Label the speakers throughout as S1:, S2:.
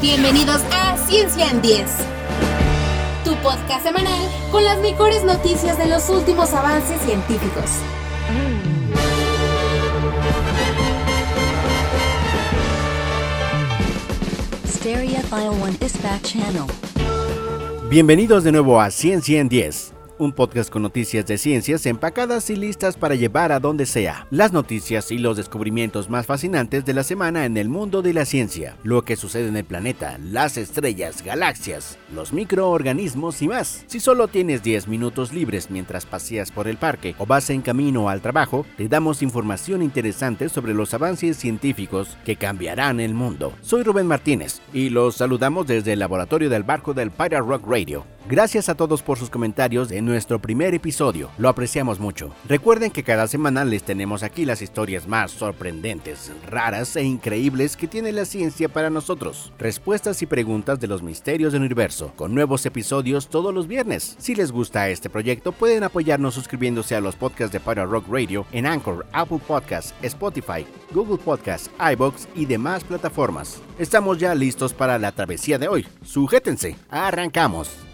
S1: Bienvenidos a Ciencia en 10, tu podcast semanal con las mejores noticias de los últimos avances científicos.
S2: Bienvenidos de nuevo a Ciencia en 10 un podcast con noticias de ciencias empacadas y listas para llevar a donde sea. Las noticias y los descubrimientos más fascinantes de la semana en el mundo de la ciencia, lo que sucede en el planeta, las estrellas, galaxias, los microorganismos y más. Si solo tienes 10 minutos libres mientras paseas por el parque o vas en camino al trabajo, te damos información interesante sobre los avances científicos que cambiarán el mundo. Soy Rubén Martínez y los saludamos desde el laboratorio del barco del Pirate Rock Radio. Gracias a todos por sus comentarios en nuestro primer episodio, lo apreciamos mucho. Recuerden que cada semana les tenemos aquí las historias más sorprendentes, raras e increíbles que tiene la ciencia para nosotros. Respuestas y preguntas de los misterios del universo, con nuevos episodios todos los viernes. Si les gusta este proyecto, pueden apoyarnos suscribiéndose a los podcasts de Para Rock Radio en Anchor, Apple Podcasts, Spotify, Google Podcasts, iBox y demás plataformas. Estamos ya listos para la travesía de hoy. Sujétense, arrancamos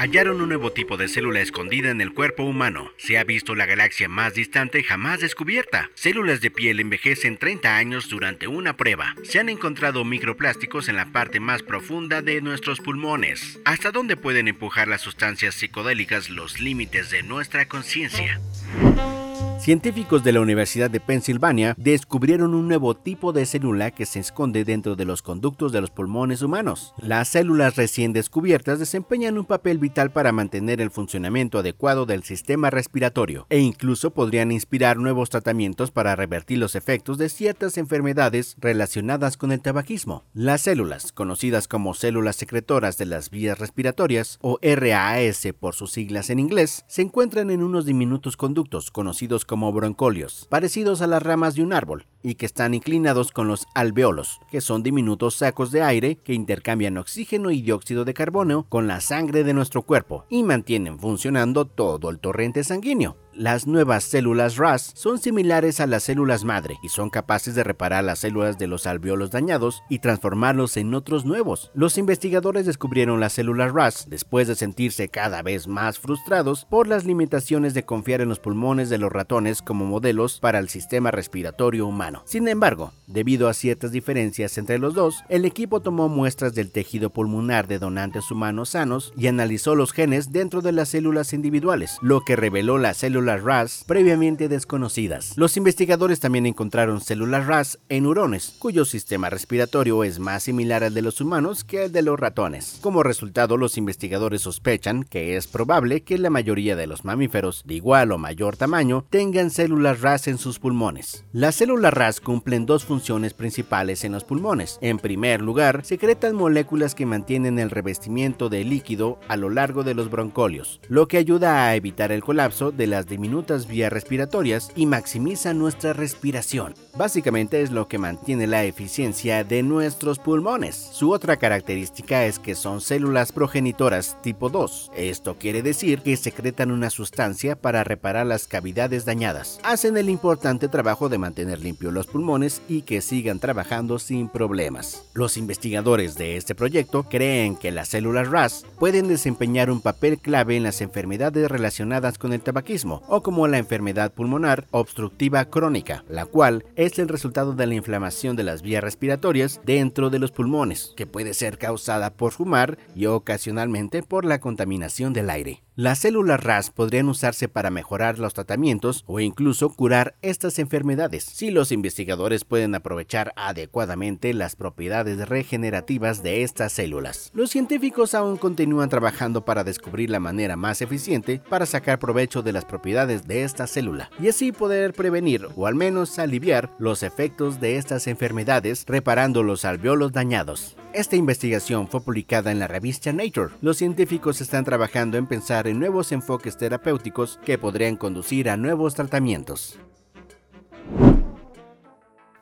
S2: hallaron un nuevo tipo de célula escondida en el cuerpo humano. Se ha visto la galaxia más distante jamás descubierta. Células de piel envejecen 30 años durante una prueba. Se han encontrado microplásticos en la parte más profunda de nuestros pulmones. ¿Hasta dónde pueden empujar las sustancias psicodélicas los límites de nuestra conciencia? Científicos de la Universidad de Pensilvania descubrieron un nuevo tipo de célula que se esconde dentro de los conductos de los pulmones humanos. Las células recién descubiertas desempeñan un papel vital para mantener el funcionamiento adecuado del sistema respiratorio e incluso podrían inspirar nuevos tratamientos para revertir los efectos de ciertas enfermedades relacionadas con el tabaquismo. Las células, conocidas como células secretoras de las vías respiratorias o RAS por sus siglas en inglés, se encuentran en unos diminutos conductos conocidos como broncolios, parecidos a las ramas de un árbol, y que están inclinados con los alveolos, que son diminutos sacos de aire que intercambian oxígeno y dióxido de carbono con la sangre de nuestro cuerpo y mantienen funcionando todo el torrente sanguíneo. Las nuevas células RAS son similares a las células madre y son capaces de reparar las células de los alveolos dañados y transformarlos en otros nuevos. Los investigadores descubrieron las células RAS después de sentirse cada vez más frustrados por las limitaciones de confiar en los pulmones de los ratones como modelos para el sistema respiratorio humano. Sin embargo, debido a ciertas diferencias entre los dos, el equipo tomó muestras del tejido pulmonar de donantes humanos sanos y analizó los genes dentro de las células individuales, lo que reveló las células RAS previamente desconocidas. Los investigadores también encontraron células RAS en hurones, cuyo sistema respiratorio es más similar al de los humanos que al de los ratones. Como resultado, los investigadores sospechan que es probable que la mayoría de los mamíferos de igual o mayor tamaño tengan células RAS en sus pulmones. Las células Cumplen dos funciones principales en los pulmones. En primer lugar, secretan moléculas que mantienen el revestimiento de líquido a lo largo de los broncolios, lo que ayuda a evitar el colapso de las diminutas vías respiratorias y maximiza nuestra respiración. Básicamente es lo que mantiene la eficiencia de nuestros pulmones. Su otra característica es que son células progenitoras tipo 2. Esto quiere decir que secretan una sustancia para reparar las cavidades dañadas. Hacen el importante trabajo de mantener los pulmones y que sigan trabajando sin problemas. Los investigadores de este proyecto creen que las células RAS pueden desempeñar un papel clave en las enfermedades relacionadas con el tabaquismo o como la enfermedad pulmonar obstructiva crónica, la cual es el resultado de la inflamación de las vías respiratorias dentro de los pulmones, que puede ser causada por fumar y ocasionalmente por la contaminación del aire. Las células RAS podrían usarse para mejorar los tratamientos o incluso curar estas enfermedades, si los investigadores pueden aprovechar adecuadamente las propiedades regenerativas de estas células. Los científicos aún continúan trabajando para descubrir la manera más eficiente para sacar provecho de las propiedades de esta célula y así poder prevenir o al menos aliviar los efectos de estas enfermedades reparando los alveolos dañados. Esta investigación fue publicada en la revista Nature. Los científicos están trabajando en pensar en nuevos enfoques terapéuticos que podrían conducir a nuevos tratamientos.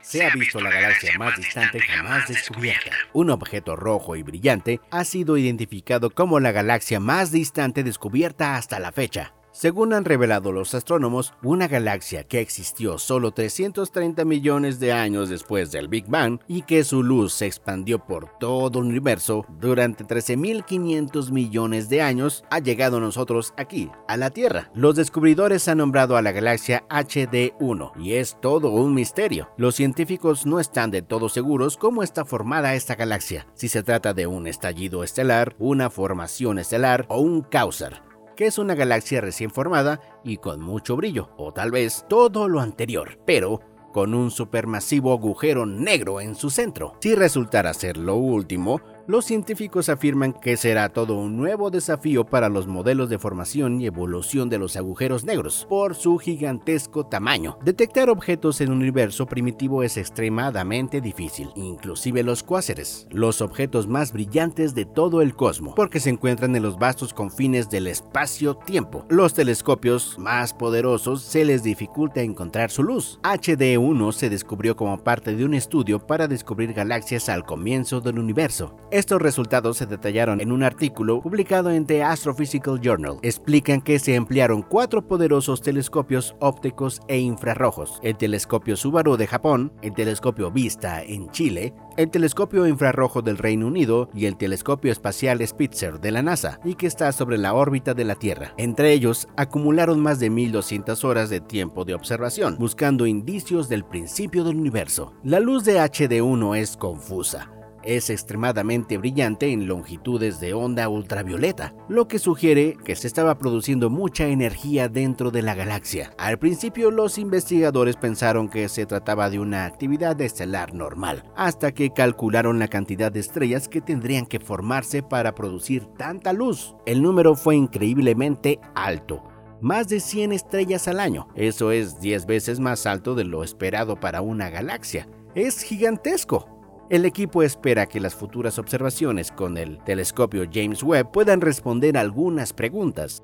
S2: Se ha visto la galaxia más distante jamás descubierta. Un objeto rojo y brillante ha sido identificado como la galaxia más distante descubierta hasta la fecha. Según han revelado los astrónomos, una galaxia que existió solo 330 millones de años después del Big Bang y que su luz se expandió por todo el universo durante 13.500 millones de años ha llegado a nosotros aquí, a la Tierra. Los descubridores han nombrado a la galaxia HD1 y es todo un misterio. Los científicos no están de todo seguros cómo está formada esta galaxia, si se trata de un estallido estelar, una formación estelar o un cáusar que es una galaxia recién formada y con mucho brillo, o tal vez todo lo anterior, pero con un supermasivo agujero negro en su centro. Si resultara ser lo último, los científicos afirman que será todo un nuevo desafío para los modelos de formación y evolución de los agujeros negros, por su gigantesco tamaño. Detectar objetos en un universo primitivo es extremadamente difícil, inclusive los cuásares, los objetos más brillantes de todo el cosmos, porque se encuentran en los vastos confines del espacio-tiempo. Los telescopios más poderosos se les dificulta encontrar su luz. HD1 se descubrió como parte de un estudio para descubrir galaxias al comienzo del universo. Estos resultados se detallaron en un artículo publicado en The Astrophysical Journal. Explican que se emplearon cuatro poderosos telescopios ópticos e infrarrojos, el telescopio Subaru de Japón, el telescopio Vista en Chile, el telescopio infrarrojo del Reino Unido y el telescopio espacial Spitzer de la NASA, y que está sobre la órbita de la Tierra. Entre ellos, acumularon más de 1200 horas de tiempo de observación, buscando indicios del principio del universo. La luz de HD1 es confusa es extremadamente brillante en longitudes de onda ultravioleta, lo que sugiere que se estaba produciendo mucha energía dentro de la galaxia. Al principio los investigadores pensaron que se trataba de una actividad estelar normal, hasta que calcularon la cantidad de estrellas que tendrían que formarse para producir tanta luz. El número fue increíblemente alto más de 100 estrellas al año. Eso es 10 veces más alto de lo esperado para una galaxia. Es gigantesco. El equipo espera que las futuras observaciones con el telescopio James Webb puedan responder algunas preguntas.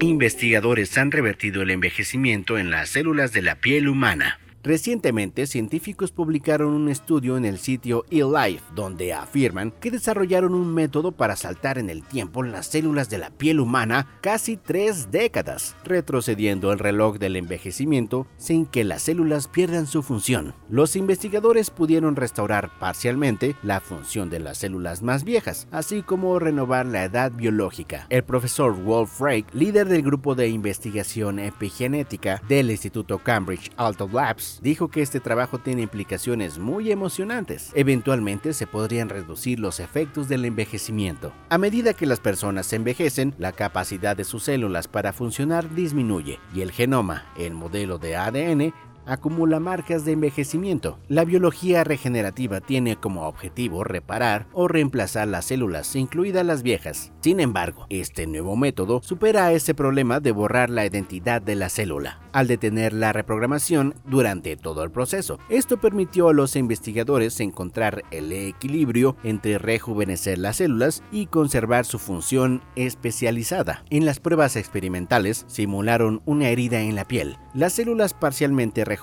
S2: Investigadores han revertido el envejecimiento en las células de la piel humana. Recientemente, científicos publicaron un estudio en el sitio eLife donde afirman que desarrollaron un método para saltar en el tiempo las células de la piel humana casi tres décadas, retrocediendo el reloj del envejecimiento sin que las células pierdan su función. Los investigadores pudieron restaurar parcialmente la función de las células más viejas, así como renovar la edad biológica. El profesor Wolf Rake, líder del grupo de investigación epigenética del Instituto Cambridge Alto Labs, dijo que este trabajo tiene implicaciones muy emocionantes. Eventualmente se podrían reducir los efectos del envejecimiento. A medida que las personas envejecen, la capacidad de sus células para funcionar disminuye y el genoma, el modelo de ADN, acumula marcas de envejecimiento. La biología regenerativa tiene como objetivo reparar o reemplazar las células, incluidas las viejas. Sin embargo, este nuevo método supera ese problema de borrar la identidad de la célula, al detener la reprogramación durante todo el proceso. Esto permitió a los investigadores encontrar el equilibrio entre rejuvenecer las células y conservar su función especializada. En las pruebas experimentales simularon una herida en la piel. Las células parcialmente rejuvenecidas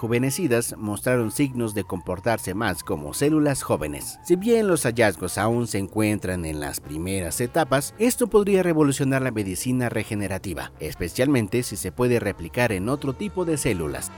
S2: mostraron signos de comportarse más como células jóvenes. Si bien los hallazgos aún se encuentran en las primeras etapas, esto podría revolucionar la medicina regenerativa, especialmente si se puede replicar en otro tipo de células.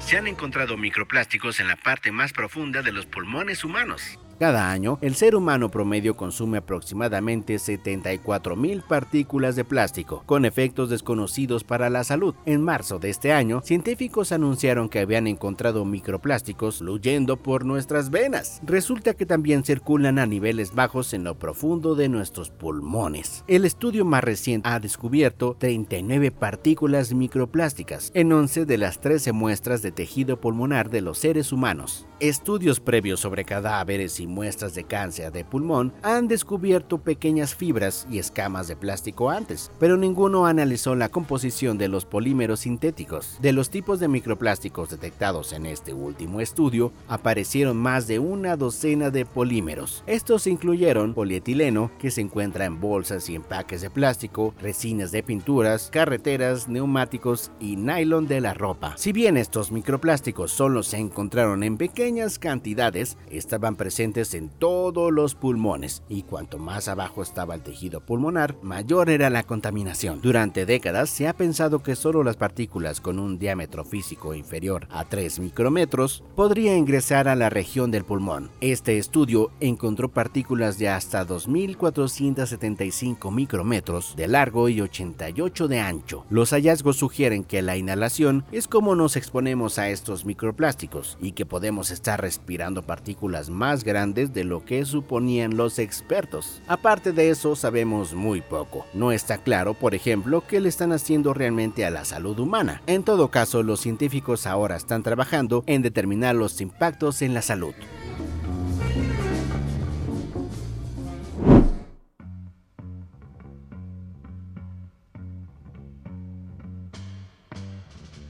S2: Se han encontrado microplásticos en la parte más profunda de los pulmones humanos. Cada año, el ser humano promedio consume aproximadamente 74 mil partículas de plástico, con efectos desconocidos para la salud. En marzo de este año, científicos anunciaron que habían encontrado microplásticos fluyendo por nuestras venas. Resulta que también circulan a niveles bajos en lo profundo de nuestros pulmones. El estudio más reciente ha descubierto 39 partículas microplásticas en 11 de las 13 muestras de tejido pulmonar de los seres humanos. Estudios previos sobre cadáveres y muestras de cáncer de pulmón han descubierto pequeñas fibras y escamas de plástico antes, pero ninguno analizó la composición de los polímeros sintéticos. De los tipos de microplásticos detectados en este último estudio, aparecieron más de una docena de polímeros. Estos incluyeron polietileno, que se encuentra en bolsas y empaques de plástico, resinas de pinturas, carreteras, neumáticos y nylon de la ropa. Si bien estos microplásticos solo se encontraron en pequeñas cantidades, estaban presentes en todos los pulmones y cuanto más abajo estaba el tejido pulmonar, mayor era la contaminación. Durante décadas se ha pensado que solo las partículas con un diámetro físico inferior a 3 micrómetros podría ingresar a la región del pulmón. Este estudio encontró partículas de hasta 2.475 micrómetros de largo y 88 de ancho. Los hallazgos sugieren que la inhalación es como nos exponemos a estos microplásticos y que podemos estar respirando partículas más grandes de lo que suponían los expertos. Aparte de eso, sabemos muy poco. No está claro, por ejemplo, qué le están haciendo realmente a la salud humana. En todo caso, los científicos ahora están trabajando en determinar los impactos en la salud.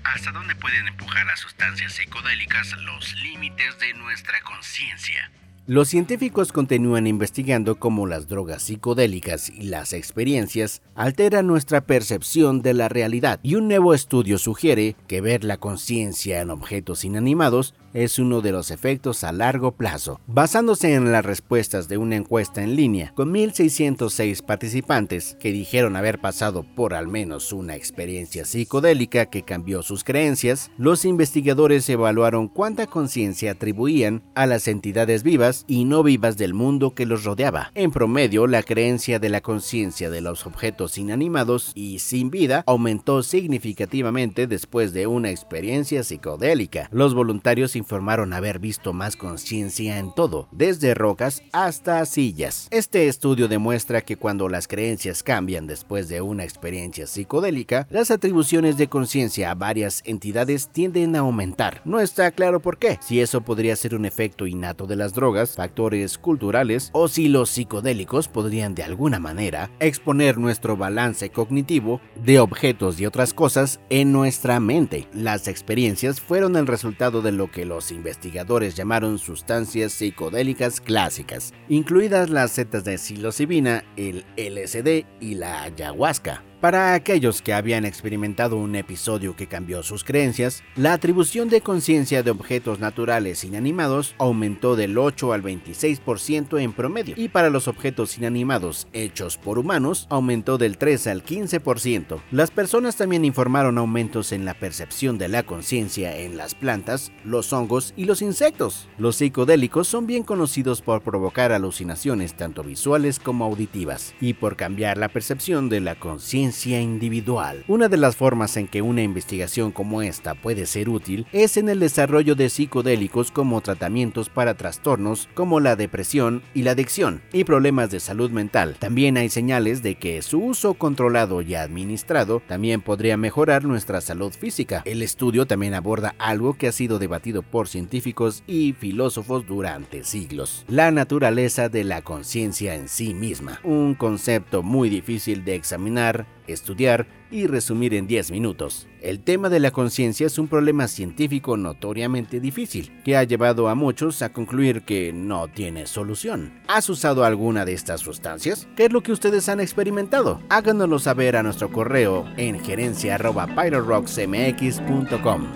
S2: ¿Hasta dónde pueden empujar las sustancias psicodélicas los límites de nuestra conciencia? Los científicos continúan investigando cómo las drogas psicodélicas y las experiencias alteran nuestra percepción de la realidad y un nuevo estudio sugiere que ver la conciencia en objetos inanimados es uno de los efectos a largo plazo. Basándose en las respuestas de una encuesta en línea con 1.606 participantes que dijeron haber pasado por al menos una experiencia psicodélica que cambió sus creencias, los investigadores evaluaron cuánta conciencia atribuían a las entidades vivas y no vivas del mundo que los rodeaba. En promedio, la creencia de la conciencia de los objetos inanimados y sin vida aumentó significativamente después de una experiencia psicodélica. Los voluntarios informaron haber visto más conciencia en todo, desde rocas hasta sillas. Este estudio demuestra que cuando las creencias cambian después de una experiencia psicodélica, las atribuciones de conciencia a varias entidades tienden a aumentar. No está claro por qué, si eso podría ser un efecto innato de las drogas, factores culturales, o si los psicodélicos podrían de alguna manera exponer nuestro balance cognitivo de objetos y otras cosas en nuestra mente. Las experiencias fueron el resultado de lo que los los investigadores llamaron sustancias psicodélicas clásicas, incluidas las setas de psilocibina, el LSD y la ayahuasca. Para aquellos que habían experimentado un episodio que cambió sus creencias, la atribución de conciencia de objetos naturales inanimados aumentó del 8 al 26% en promedio, y para los objetos inanimados hechos por humanos aumentó del 3 al 15%. Las personas también informaron aumentos en la percepción de la conciencia en las plantas, los hongos y los insectos. Los psicodélicos son bien conocidos por provocar alucinaciones tanto visuales como auditivas y por cambiar la percepción de la conciencia individual. Una de las formas en que una investigación como esta puede ser útil es en el desarrollo de psicodélicos como tratamientos para trastornos como la depresión y la adicción y problemas de salud mental. También hay señales de que su uso controlado y administrado también podría mejorar nuestra salud física. El estudio también aborda algo que ha sido debatido por científicos y filósofos durante siglos, la naturaleza de la conciencia en sí misma, un concepto muy difícil de examinar estudiar y resumir en 10 minutos. El tema de la conciencia es un problema científico notoriamente difícil, que ha llevado a muchos a concluir que no tiene solución. ¿Has usado alguna de estas sustancias? ¿Qué es lo que ustedes han experimentado? Háganoslo saber a nuestro correo en gerencia.pyrorocksmx.com.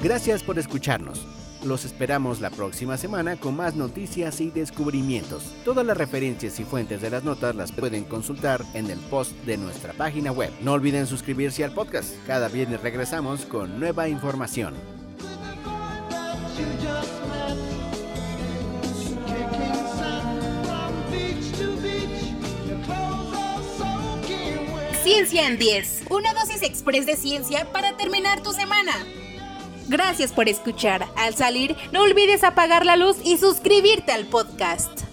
S2: Gracias por escucharnos. Los esperamos la próxima semana con más noticias y descubrimientos. Todas las referencias y fuentes de las notas las pueden consultar en el post de nuestra página web. No olviden suscribirse al podcast. Cada viernes regresamos con nueva información.
S1: Ciencia en 10. Una dosis express de ciencia para terminar tu semana. Gracias por escuchar. Al salir, no olvides apagar la luz y suscribirte al podcast.